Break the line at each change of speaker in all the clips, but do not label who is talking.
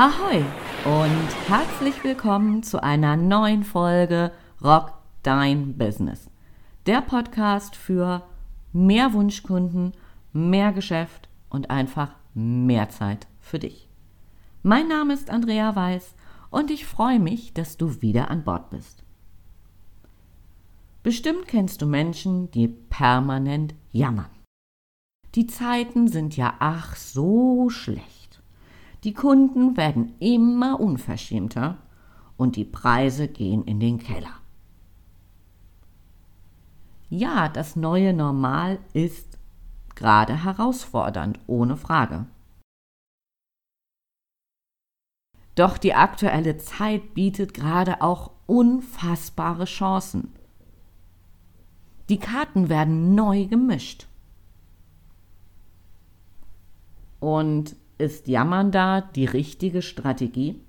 Ahoi und herzlich willkommen zu einer neuen Folge Rock Dein Business. Der Podcast für mehr Wunschkunden, mehr Geschäft und einfach mehr Zeit für dich. Mein Name ist Andrea Weiß und ich freue mich, dass du wieder an Bord bist. Bestimmt kennst du Menschen, die permanent jammern. Die Zeiten sind ja ach so schlecht. Die Kunden werden immer unverschämter und die Preise gehen in den Keller. Ja, das neue Normal ist gerade herausfordernd, ohne Frage. Doch die aktuelle Zeit bietet gerade auch unfassbare Chancen. Die Karten werden neu gemischt. Und ist Jammern da die richtige Strategie?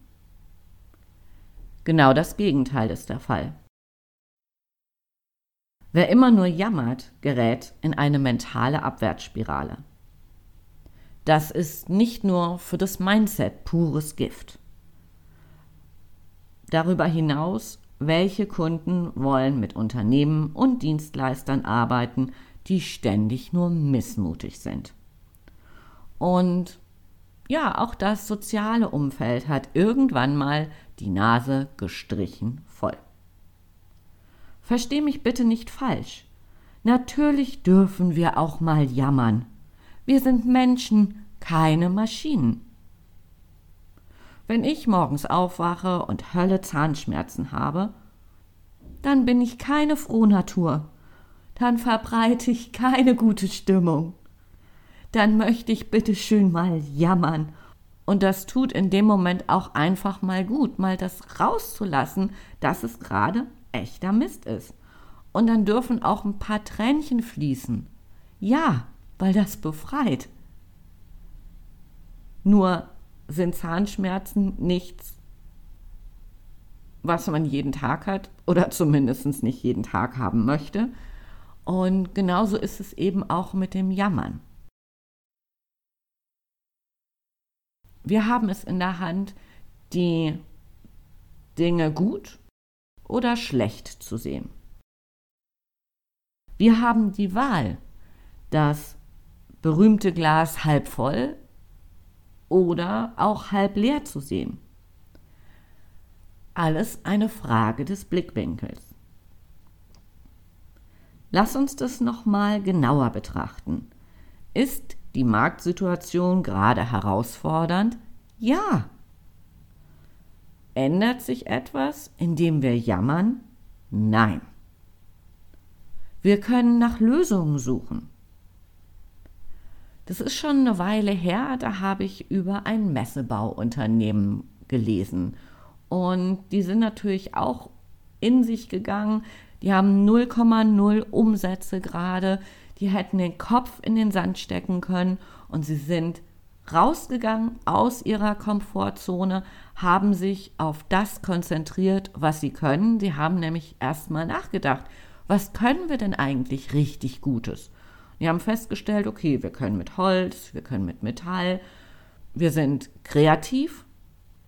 Genau das Gegenteil ist der Fall. Wer immer nur jammert, gerät in eine mentale Abwärtsspirale. Das ist nicht nur für das Mindset pures Gift. Darüber hinaus, welche Kunden wollen mit Unternehmen und Dienstleistern arbeiten, die ständig nur missmutig sind? Und ja, auch das soziale Umfeld hat irgendwann mal die Nase gestrichen voll. Versteh mich bitte nicht falsch. Natürlich dürfen wir auch mal jammern. Wir sind Menschen, keine Maschinen. Wenn ich morgens aufwache und Hölle Zahnschmerzen habe, dann bin ich keine Frohnatur. Dann verbreite ich keine gute Stimmung dann möchte ich bitte schön mal jammern. Und das tut in dem Moment auch einfach mal gut, mal das rauszulassen, dass es gerade echter Mist ist. Und dann dürfen auch ein paar Tränchen fließen. Ja, weil das befreit. Nur sind Zahnschmerzen nichts, was man jeden Tag hat oder zumindest nicht jeden Tag haben möchte. Und genauso ist es eben auch mit dem Jammern. Wir haben es in der Hand, die Dinge gut oder schlecht zu sehen. Wir haben die Wahl, das berühmte Glas halb voll oder auch halb leer zu sehen. Alles eine Frage des Blickwinkels. Lass uns das nochmal genauer betrachten. Ist die Marktsituation gerade herausfordernd? Ja. Ändert sich etwas, indem wir jammern? Nein. Wir können nach Lösungen suchen. Das ist schon eine Weile her, da habe ich über ein Messebauunternehmen gelesen. Und die sind natürlich auch in sich gegangen. Die haben 0,0 Umsätze gerade die hätten den Kopf in den Sand stecken können und sie sind rausgegangen aus ihrer Komfortzone, haben sich auf das konzentriert, was sie können. Sie haben nämlich erstmal nachgedacht, was können wir denn eigentlich richtig Gutes? Die haben festgestellt, okay, wir können mit Holz, wir können mit Metall, wir sind kreativ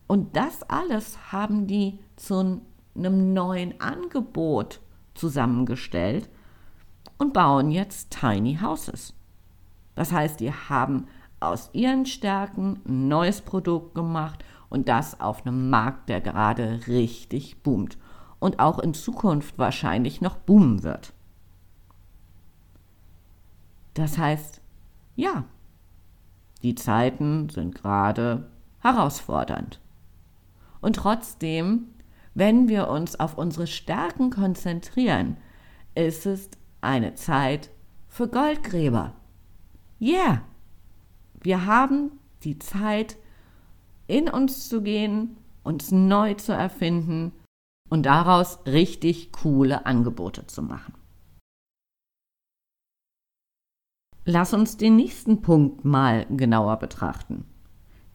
und das alles haben die zu einem neuen Angebot zusammengestellt, und bauen jetzt Tiny Houses. Das heißt, die haben aus ihren Stärken ein neues Produkt gemacht und das auf einem Markt, der gerade richtig boomt und auch in Zukunft wahrscheinlich noch boomen wird. Das heißt, ja, die Zeiten sind gerade herausfordernd. Und trotzdem, wenn wir uns auf unsere Stärken konzentrieren, ist es eine Zeit für Goldgräber. Yeah! Wir haben die Zeit, in uns zu gehen, uns neu zu erfinden und daraus richtig coole Angebote zu machen. Lass uns den nächsten Punkt mal genauer betrachten.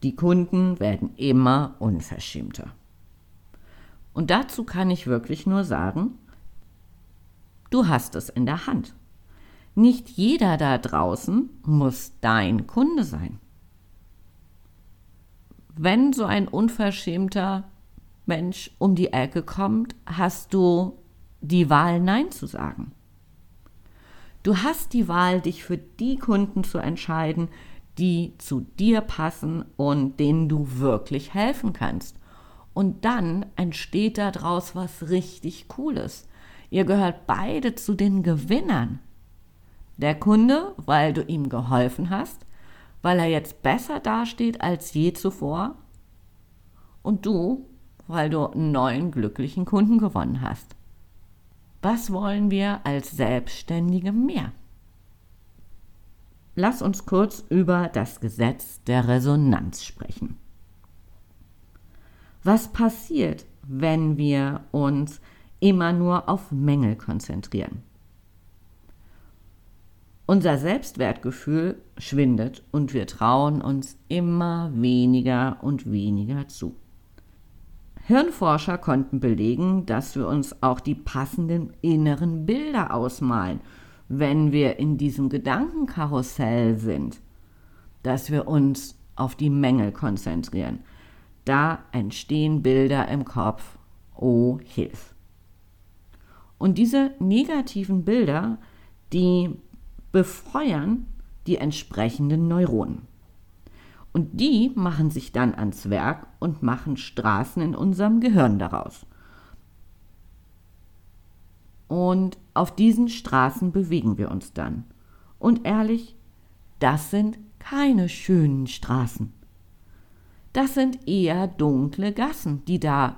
Die Kunden werden immer unverschämter. Und dazu kann ich wirklich nur sagen, Du hast es in der Hand. Nicht jeder da draußen muss dein Kunde sein. wenn so ein unverschämter Mensch um die Ecke kommt, hast du die Wahl, Nein zu sagen. Du hast die Wahl, dich für die Kunden zu entscheiden, die zu dir passen und denen du wirklich helfen kannst. Und dann entsteht daraus was richtig Cooles. Ihr gehört beide zu den Gewinnern. Der Kunde, weil du ihm geholfen hast, weil er jetzt besser dasteht als je zuvor. Und du, weil du einen neuen glücklichen Kunden gewonnen hast. Was wollen wir als Selbstständige mehr? Lass uns kurz über das Gesetz der Resonanz sprechen. Was passiert, wenn wir uns immer nur auf Mängel konzentrieren? Unser Selbstwertgefühl schwindet und wir trauen uns immer weniger und weniger zu. Hirnforscher konnten belegen, dass wir uns auch die passenden inneren Bilder ausmalen, wenn wir in diesem Gedankenkarussell sind, dass wir uns auf die Mängel konzentrieren. Da entstehen Bilder im Kopf. Oh, hilf. Und diese negativen Bilder, die befeuern die entsprechenden Neuronen. Und die machen sich dann ans Werk und machen Straßen in unserem Gehirn daraus. Und auf diesen Straßen bewegen wir uns dann. Und ehrlich, das sind keine schönen Straßen. Das sind eher dunkle Gassen, die da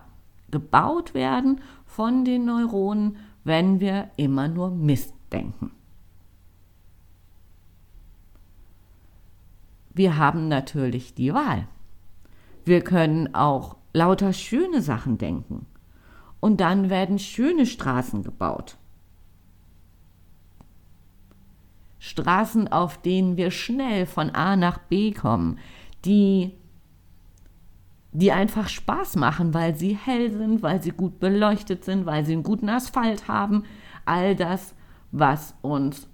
gebaut werden von den Neuronen, wenn wir immer nur Mist denken. wir haben natürlich die Wahl. Wir können auch lauter schöne Sachen denken. Und dann werden schöne Straßen gebaut. Straßen, auf denen wir schnell von A nach B kommen, die, die einfach Spaß machen, weil sie hell sind, weil sie gut beleuchtet sind, weil sie einen guten Asphalt haben. All das, was uns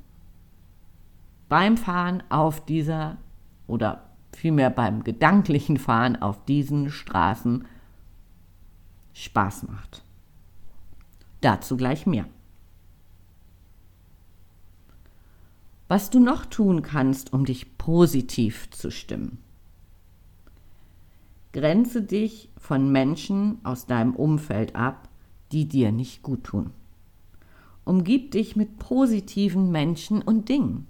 beim Fahren auf dieser oder vielmehr beim gedanklichen Fahren auf diesen Straßen Spaß macht. Dazu gleich mehr. Was du noch tun kannst, um dich positiv zu stimmen. Grenze dich von Menschen aus deinem Umfeld ab, die dir nicht gut tun. Umgib dich mit positiven Menschen und Dingen.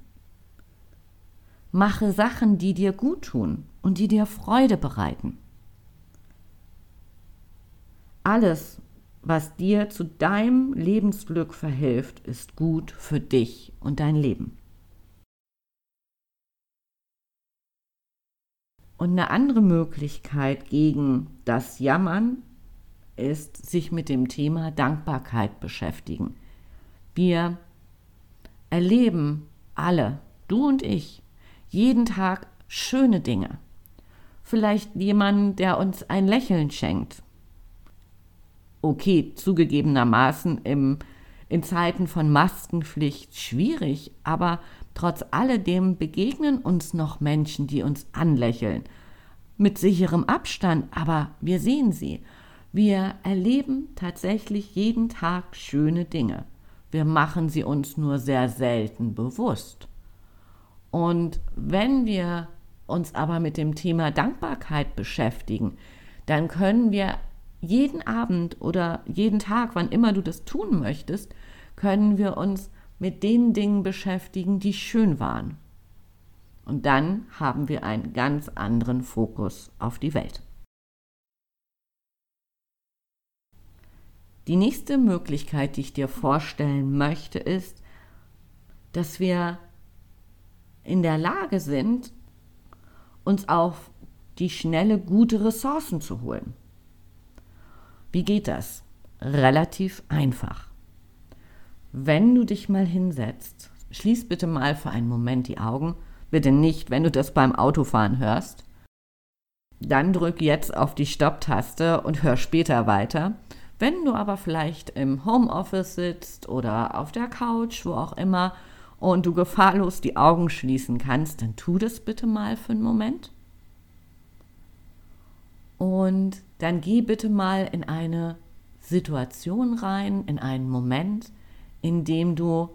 Mache Sachen, die dir gut tun und die dir Freude bereiten. Alles, was dir zu deinem Lebensglück verhilft, ist gut für dich und dein Leben. Und eine andere Möglichkeit gegen das Jammern ist, sich mit dem Thema Dankbarkeit beschäftigen. Wir erleben alle, du und ich, jeden Tag schöne Dinge. Vielleicht jemand, der uns ein Lächeln schenkt. Okay, zugegebenermaßen im, in Zeiten von Maskenpflicht schwierig, aber trotz alledem begegnen uns noch Menschen, die uns anlächeln. Mit sicherem Abstand, aber wir sehen sie. Wir erleben tatsächlich jeden Tag schöne Dinge. Wir machen sie uns nur sehr selten bewusst. Und wenn wir uns aber mit dem Thema Dankbarkeit beschäftigen, dann können wir jeden Abend oder jeden Tag, wann immer du das tun möchtest, können wir uns mit den Dingen beschäftigen, die schön waren. Und dann haben wir einen ganz anderen Fokus auf die Welt. Die nächste Möglichkeit, die ich dir vorstellen möchte, ist, dass wir in der Lage sind, uns auf die schnelle gute Ressourcen zu holen. Wie geht das? Relativ einfach. Wenn du dich mal hinsetzt, schließ bitte mal für einen Moment die Augen, bitte nicht, wenn du das beim Autofahren hörst. Dann drück jetzt auf die Stopptaste und hör später weiter. Wenn du aber vielleicht im Homeoffice sitzt oder auf der Couch, wo auch immer, und du gefahrlos die Augen schließen kannst, dann tu das bitte mal für einen Moment. Und dann geh bitte mal in eine Situation rein, in einen Moment, in dem du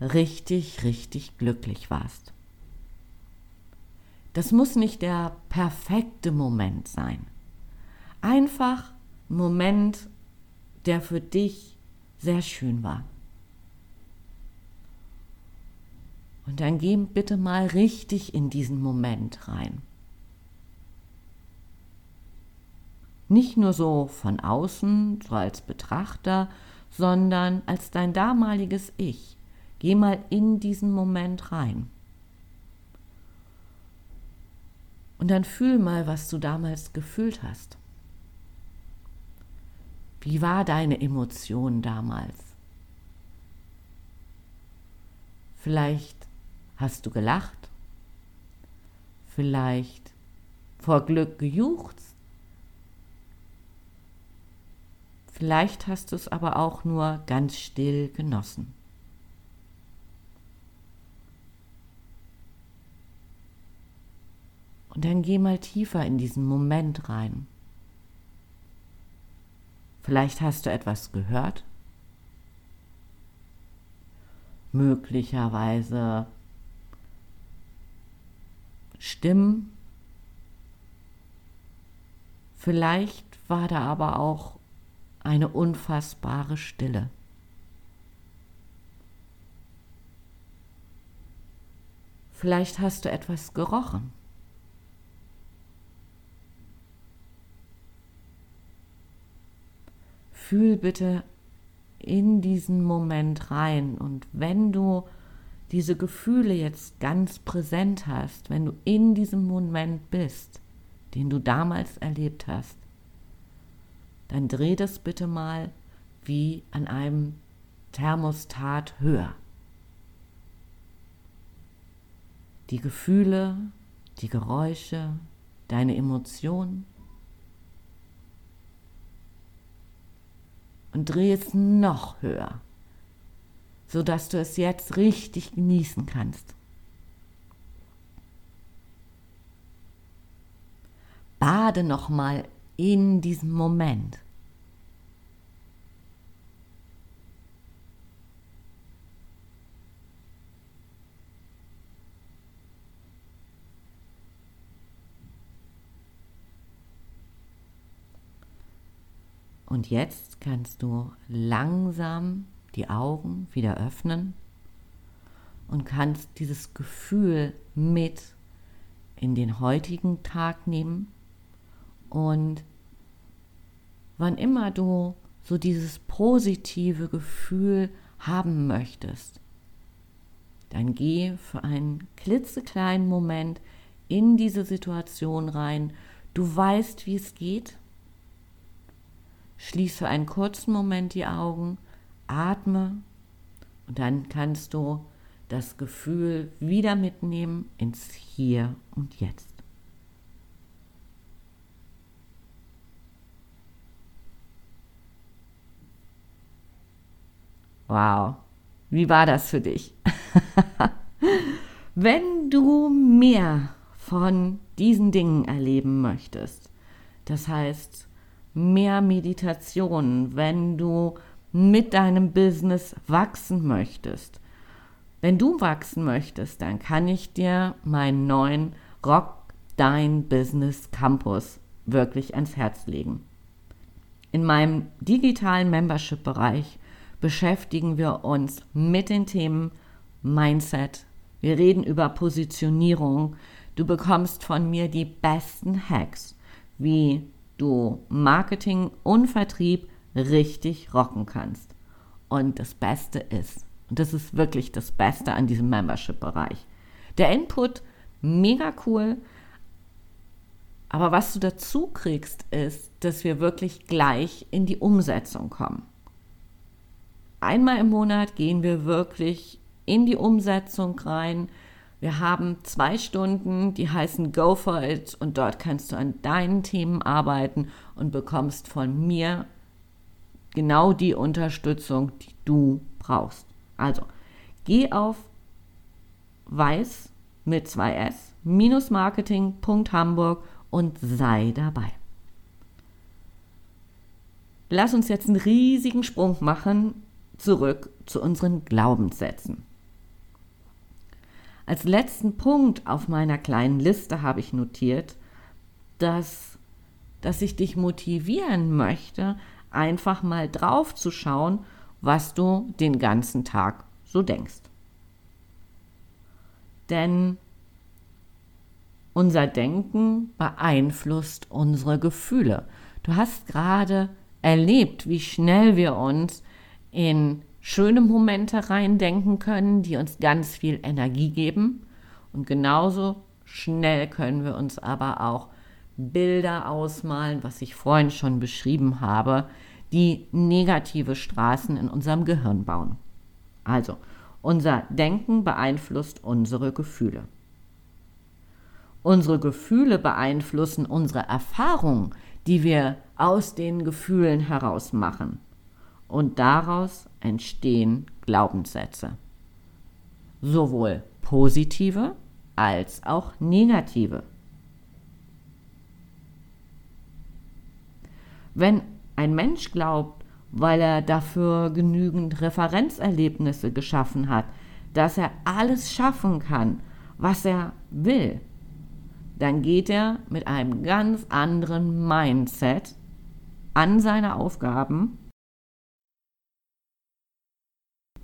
richtig, richtig glücklich warst. Das muss nicht der perfekte Moment sein. Einfach ein Moment, der für dich sehr schön war. Und dann geh bitte mal richtig in diesen Moment rein. Nicht nur so von außen, so als Betrachter, sondern als dein damaliges Ich. Geh mal in diesen Moment rein. Und dann fühl mal, was du damals gefühlt hast. Wie war deine Emotion damals? Vielleicht hast du gelacht, vielleicht vor Glück gejuchzt, vielleicht hast du es aber auch nur ganz still genossen. Und dann geh mal tiefer in diesen Moment rein. Vielleicht hast du etwas gehört. Möglicherweise Stimmen. Vielleicht war da aber auch eine unfassbare Stille. Vielleicht hast du etwas gerochen. Fühl bitte in diesen Moment rein. Und wenn du diese Gefühle jetzt ganz präsent hast, wenn du in diesem Moment bist, den du damals erlebt hast, dann dreh das bitte mal wie an einem Thermostat höher. Die Gefühle, die Geräusche, deine Emotionen und dreh es noch höher, sodass du es jetzt richtig genießen kannst. Bade nochmal in diesem Moment. Jetzt kannst du langsam die Augen wieder öffnen und kannst dieses Gefühl mit in den heutigen Tag nehmen. Und wann immer du so dieses positive Gefühl haben möchtest, dann geh für einen klitzekleinen Moment in diese Situation rein. Du weißt, wie es geht Schließ für einen kurzen Moment die Augen, atme und dann kannst du das Gefühl wieder mitnehmen ins Hier und Jetzt. Wow, wie war das für dich? Wenn du mehr von diesen Dingen erleben möchtest, das heißt, mehr Meditation, wenn du mit deinem Business wachsen möchtest. Wenn du wachsen möchtest, dann kann ich dir meinen neuen Rock Dein Business Campus wirklich ans Herz legen. In meinem digitalen Membership-Bereich beschäftigen wir uns mit den Themen Mindset. Wir reden über Positionierung. Du bekommst von mir die besten Hacks, wie du Marketing und Vertrieb richtig rocken kannst. Und das Beste ist, und das ist wirklich das Beste an diesem Membership-Bereich, der Input mega cool, aber was du dazu kriegst, ist, dass wir wirklich gleich in die Umsetzung kommen. Einmal im Monat gehen wir wirklich in die Umsetzung rein. Wir haben zwei Stunden, die heißen Go for It und dort kannst du an deinen Themen arbeiten und bekommst von mir genau die Unterstützung, die du brauchst. Also, geh auf weiß mit 2s minus marketing.hamburg und sei dabei. Lass uns jetzt einen riesigen Sprung machen zurück zu unseren Glaubenssätzen. Als letzten Punkt auf meiner kleinen Liste habe ich notiert, dass, dass ich dich motivieren möchte, einfach mal drauf zu schauen, was du den ganzen Tag so denkst. Denn unser Denken beeinflusst unsere Gefühle. Du hast gerade erlebt, wie schnell wir uns in schöne Momente reindenken können, die uns ganz viel Energie geben. Und genauso schnell können wir uns aber auch Bilder ausmalen, was ich vorhin schon beschrieben habe, die negative Straßen in unserem Gehirn bauen. Also, unser Denken beeinflusst unsere Gefühle. Unsere Gefühle beeinflussen unsere Erfahrungen, die wir aus den Gefühlen heraus machen und daraus entstehen Glaubenssätze. Sowohl positive als auch negative. Wenn ein Mensch glaubt, weil er dafür genügend Referenzerlebnisse geschaffen hat, dass er alles schaffen kann, was er will, dann geht er mit einem ganz anderen Mindset an seine Aufgaben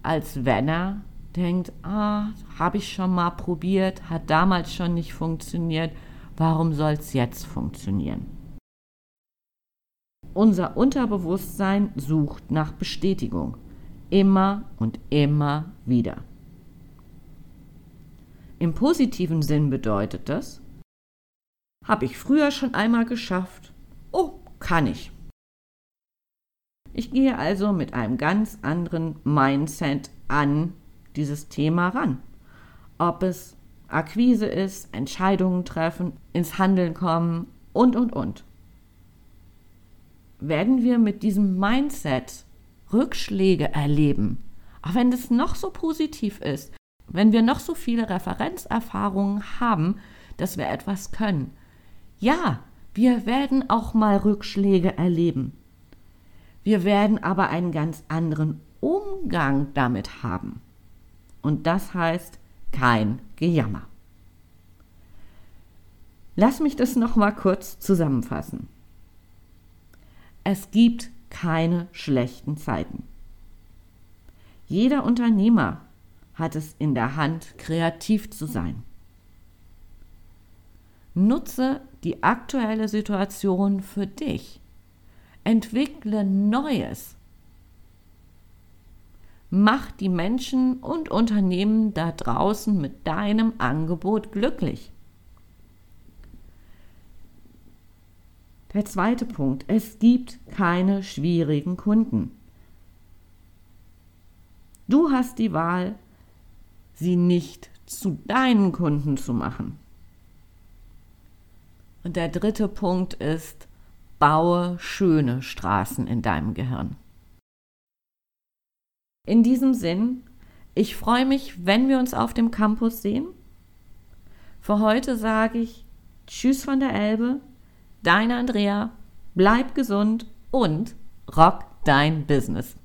als wenn er denkt, ah, habe ich schon mal probiert, hat damals schon nicht funktioniert, warum soll es jetzt funktionieren? Unser Unterbewusstsein sucht nach Bestätigung, immer und immer wieder. Im positiven Sinn bedeutet das, habe ich früher schon einmal geschafft, oh, kann ich. Ich gehe also mit einem ganz anderen Mindset an dieses Thema ran. Ob es Akquise ist, Entscheidungen treffen, ins Handeln kommen und, und, und. Werden wir mit diesem Mindset Rückschläge erleben, auch wenn es noch so positiv ist, wenn wir noch so viele Referenzerfahrungen haben, dass wir etwas können. Ja, wir werden auch mal Rückschläge erleben. Wir werden aber einen ganz anderen Umgang damit haben. Und das heißt kein Gejammer. Lass mich das noch mal kurz zusammenfassen. Es gibt keine schlechten Zeiten. Jeder Unternehmer hat es in der Hand, kreativ zu sein. Nutze die aktuelle Situation für dich Entwickle Neues. Mach die Menschen und Unternehmen da draußen mit deinem Angebot glücklich. Der zweite Punkt, es gibt keine schwierigen Kunden. Du hast die Wahl, sie nicht zu deinen Kunden zu machen. Und der dritte Punkt ist, baue schöne Straßen in deinem Gehirn. In diesem Sinn, ich freue mich, wenn wir uns auf dem Campus sehen. Für heute sage ich Tschüss von der Elbe, deine Andrea, bleib gesund und rock dein Business.